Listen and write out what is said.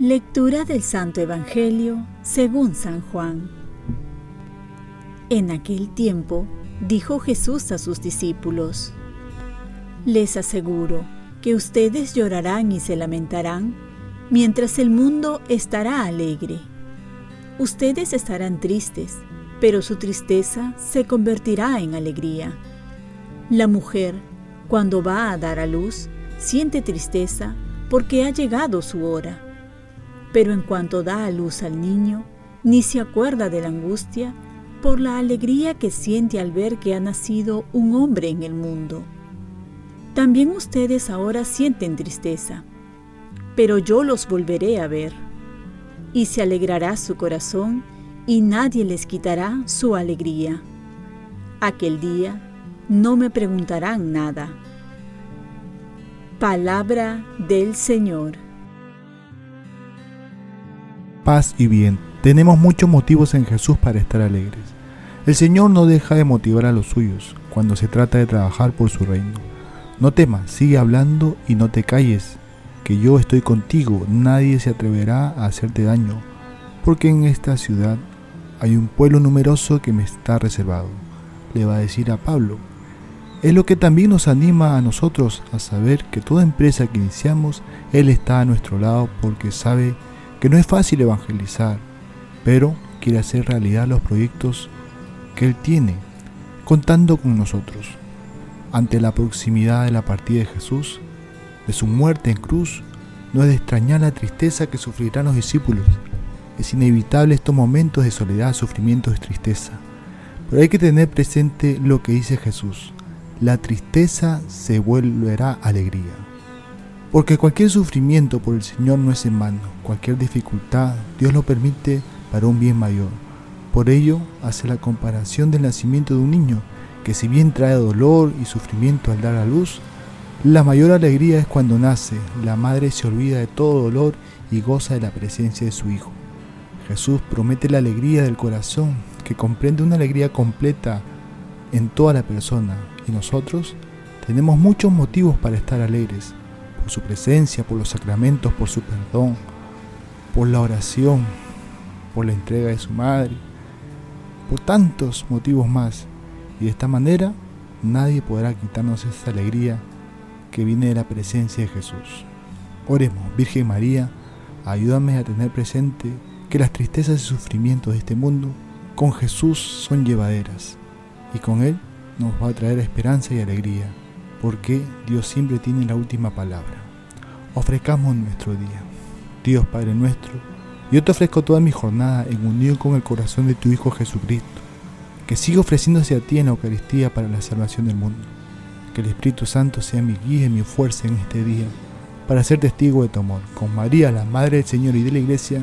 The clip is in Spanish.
Lectura del Santo Evangelio según San Juan. En aquel tiempo dijo Jesús a sus discípulos, Les aseguro que ustedes llorarán y se lamentarán, mientras el mundo estará alegre. Ustedes estarán tristes, pero su tristeza se convertirá en alegría. La mujer, cuando va a dar a luz, siente tristeza porque ha llegado su hora pero en cuanto da a luz al niño, ni se acuerda de la angustia por la alegría que siente al ver que ha nacido un hombre en el mundo. También ustedes ahora sienten tristeza, pero yo los volveré a ver, y se alegrará su corazón, y nadie les quitará su alegría. Aquel día no me preguntarán nada. Palabra del Señor paz y bien. Tenemos muchos motivos en Jesús para estar alegres. El Señor no deja de motivar a los suyos cuando se trata de trabajar por su reino. No temas, sigue hablando y no te calles, que yo estoy contigo, nadie se atreverá a hacerte daño, porque en esta ciudad hay un pueblo numeroso que me está reservado, le va a decir a Pablo. Es lo que también nos anima a nosotros a saber que toda empresa que iniciamos, Él está a nuestro lado porque sabe que no es fácil evangelizar, pero quiere hacer realidad los proyectos que Él tiene, contando con nosotros. Ante la proximidad de la partida de Jesús, de su muerte en cruz, no es de extrañar la tristeza que sufrirán los discípulos. Es inevitable estos momentos de soledad, sufrimiento y tristeza. Pero hay que tener presente lo que dice Jesús. La tristeza se volverá alegría. Porque cualquier sufrimiento por el Señor no es en vano, cualquier dificultad Dios lo permite para un bien mayor. Por ello hace la comparación del nacimiento de un niño, que si bien trae dolor y sufrimiento al dar a luz, la mayor alegría es cuando nace, la madre se olvida de todo dolor y goza de la presencia de su Hijo. Jesús promete la alegría del corazón, que comprende una alegría completa en toda la persona, y nosotros tenemos muchos motivos para estar alegres su presencia, por los sacramentos, por su perdón, por la oración, por la entrega de su madre, por tantos motivos más. Y de esta manera nadie podrá quitarnos esa alegría que viene de la presencia de Jesús. Oremos, Virgen María, ayúdame a tener presente que las tristezas y sufrimientos de este mundo con Jesús son llevaderas y con Él nos va a traer esperanza y alegría porque Dios siempre tiene la última palabra. Ofrezcamos nuestro día. Dios Padre nuestro, yo te ofrezco toda mi jornada en unión con el corazón de tu Hijo Jesucristo, que siga ofreciéndose a ti en la Eucaristía para la salvación del mundo. Que el Espíritu Santo sea mi guía y mi fuerza en este día, para ser testigo de tu amor. Con María, la Madre del Señor y de la Iglesia,